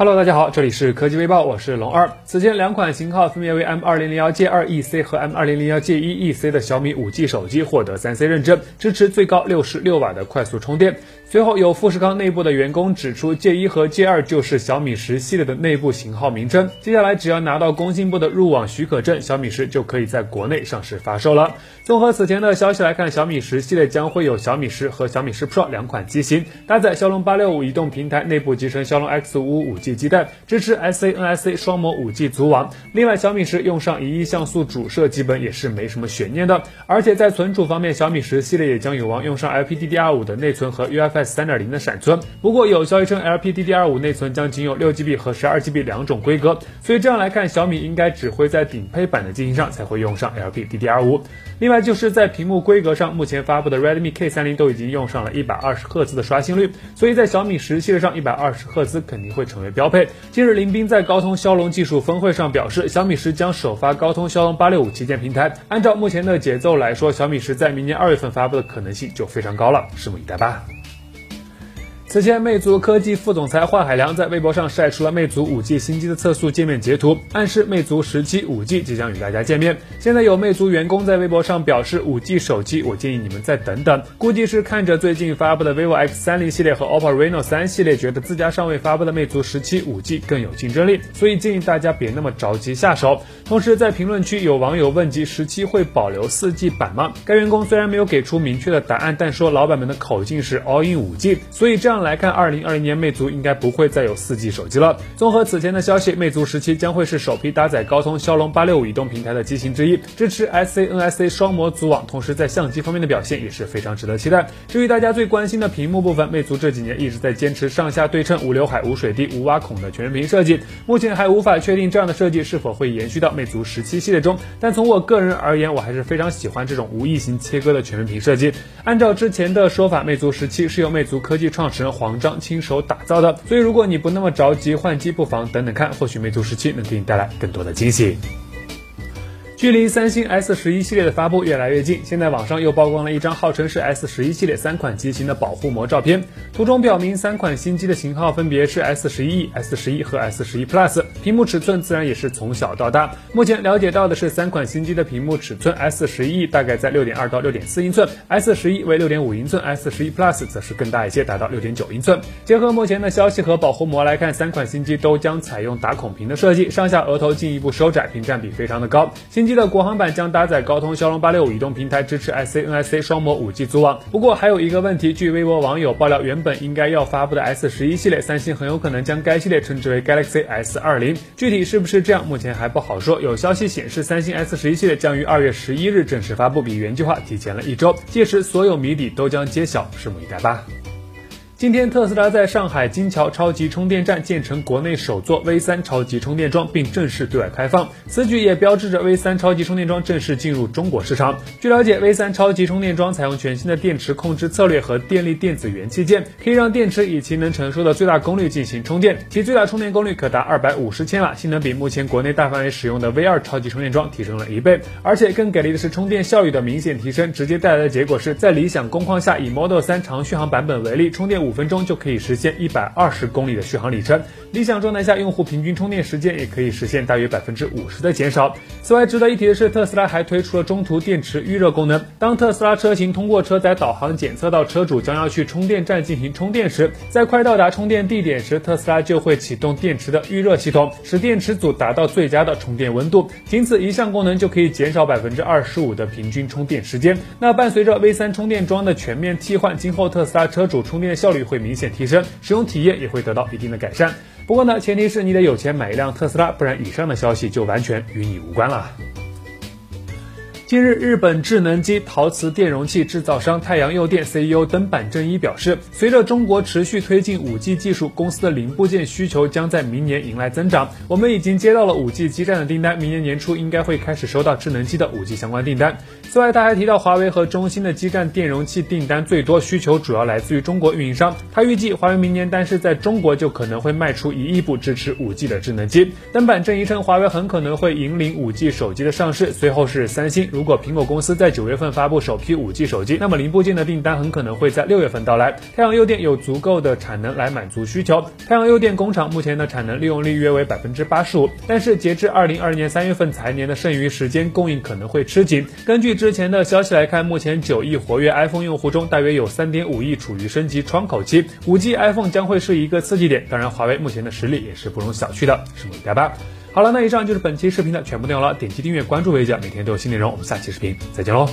Hello，大家好，这里是科技微报，我是龙二。此前两款型号分别为 M 二零零幺 J 二 EC 和 M 二零零幺 J 一 EC 的小米五 G 手机获得三 C 认证，支持最高六十六瓦的快速充电。随后有富士康内部的员工指出，J 一和 J 二就是小米十系列的内部型号名称。接下来只要拿到工信部的入网许可证，小米十就可以在国内上市发售了。综合此前的消息来看，小米十系列将会有小米十和小米十 Pro 两款机型，搭载骁龙八六五移动平台，内部集成骁龙 X 五五 G 基带，支持 SA、NSA 双模五 G 组网。另外，小米十用上一亿像素主摄，基本也是没什么悬念的。而且在存储方面，小米十系列也将有望用上 LPDDR5 的内存和 UFS 三点零的闪存。不过有消息称，LPDDR5 内存将仅有六 GB 和十二 GB 两种规格，所以这样来看，小米应该只会在顶配版的机型上才会用上 LPDDR5。另外就是在屏幕规格上，目前发布的 Redmi K30 都已经用上了一百二十赫兹的刷新率，所以在小米十系列上，一百二十赫兹肯定会成为标配。近日，林斌在高通骁龙技术峰会上表示，小米十将首发高通骁龙八六五旗舰平台。按照目前的节奏来说，小米十在明年二月份发布的可能性就非常高了，拭目以待吧。此前，魅族科技副总裁华海良在微博上晒出了魅族 5G 新机的测速界面截图，暗示魅族十七 5G 即将与大家见面。现在有魅族员工在微博上表示，5G 手机我建议你们再等等，估计是看着最近发布的 vivo X 三零系列和 OPPO Reno 三系列，觉得自家尚未发布的魅族十七 5G 更有竞争力，所以建议大家别那么着急下手。同时，在评论区有网友问及十七会保留 4G 版吗？该员工虽然没有给出明确的答案，但说老板们的口径是 all in 5G，所以这样。来看，二零二零年魅族应该不会再有四 G 手机了。综合此前的消息，魅族十七将会是首批搭载高通骁龙八六五移动平台的机型之一，支持 SA、NSA 双模组网，同时在相机方面的表现也是非常值得期待。至于大家最关心的屏幕部分，魅族这几年一直在坚持上下对称、无刘海、无水滴、无挖孔的全面屏设计，目前还无法确定这样的设计是否会延续到魅族十七系列中。但从我个人而言，我还是非常喜欢这种无异形切割的全面屏设计。按照之前的说法，魅族十七是由魅族科技创始人。黄章亲手打造的，所以如果你不那么着急换机，不妨等等看，或许魅族十七能给你带来更多的惊喜。距离三星 S 十一系列的发布越来越近，现在网上又曝光了一张号称是 S 十一系列三款机型的保护膜照片。图中表明三款新机的型号分别是 S 十一 E、S 十一和 S 十一 Plus，屏幕尺寸自然也是从小到大。目前了解到的是，三款新机的屏幕尺寸，S 十一 E 大概在六点二到六点四英寸，S 十一为六点五英寸，S 十一 Plus 则是更大一些，达到六点九英寸。结合目前的消息和保护膜来看，三款新机都将采用打孔屏的设计，上下额头进一步收窄，屏占比非常的高。新机机的国行版将搭载高通骁龙八六五移动平台，支持 SA、NSA 双模五 G 组网。不过还有一个问题，据微博网友爆料，原本应该要发布的 S 十一系列，三星很有可能将该系列称之为 Galaxy S 二零。具体是不是这样，目前还不好说。有消息显示，三星 S 十一系列将于二月十一日正式发布，比原计划提前了一周。届时所有谜底都将揭晓，拭目以待吧。今天，特斯拉在上海金桥超级充电站建成国内首座 V 三超级充电桩，并正式对外开放。此举也标志着 V 三超级充电桩正式进入中国市场。据了解，V 三超级充电桩采用全新的电池控制策略和电力电子元器件，可以让电池以其能承受的最大功率进行充电，其最大充电功率可达二百五十千瓦，性能比目前国内大范围使用的 V 二超级充电桩提升了一倍。而且更给力的是，充电效率的明显提升，直接带来的结果是在理想工况下，以 Model 三长续航版本为例，充电五。五分钟就可以实现一百二十公里的续航里程。理想状态下，用户平均充电时间也可以实现大约百分之五十的减少。此外，值得一提的是，特斯拉还推出了中途电池预热功能。当特斯拉车型通过车载导航检测到车主将要去充电站进行充电时，在快到达充电地点时，特斯拉就会启动电池的预热系统，使电池组达到最佳的充电温度。仅此一项功能就可以减少百分之二十五的平均充电时间。那伴随着 V 三充电桩的全面替换，今后特斯拉车主充电效率。会明显提升，使用体验也会得到一定的改善。不过呢，前提是你得有钱买一辆特斯拉，不然以上的消息就完全与你无关了。近日，日本智能机陶瓷电容器制造商太阳诱电 CEO 登坂正一表示，随着中国持续推进 5G 技术，公司的零部件需求将在明年迎来增长。我们已经接到了 5G 基站的订单，明年年初应该会开始收到智能机的 5G 相关订单。此外，他还提到华为和中兴的基站电容器订单最多，需求主要来自于中国运营商。他预计华为明年单是在中国就可能会卖出一亿部支持 5G 的智能机。登坂正一称，华为很可能会引领 5G 手机的上市，随后是三星。如果苹果公司在九月份发布首批五 G 手机，那么零部件的订单很可能会在六月份到来。太阳诱电有足够的产能来满足需求。太阳诱电工厂目前的产能利用率约为百分之八十五，但是截至二零二二年三月份财年的剩余时间，供应可能会吃紧。根据之前的消息来看，目前九亿活跃 iPhone 用户中，大约有三点五亿处于升级窗口期，五 G iPhone 将会是一个刺激点。当然，华为目前的实力也是不容小觑的，拭目以待吧。好了，那以上就是本期视频的全部内容了。点击订阅关注微姐，每天都有新内容。我们下期视频再见喽。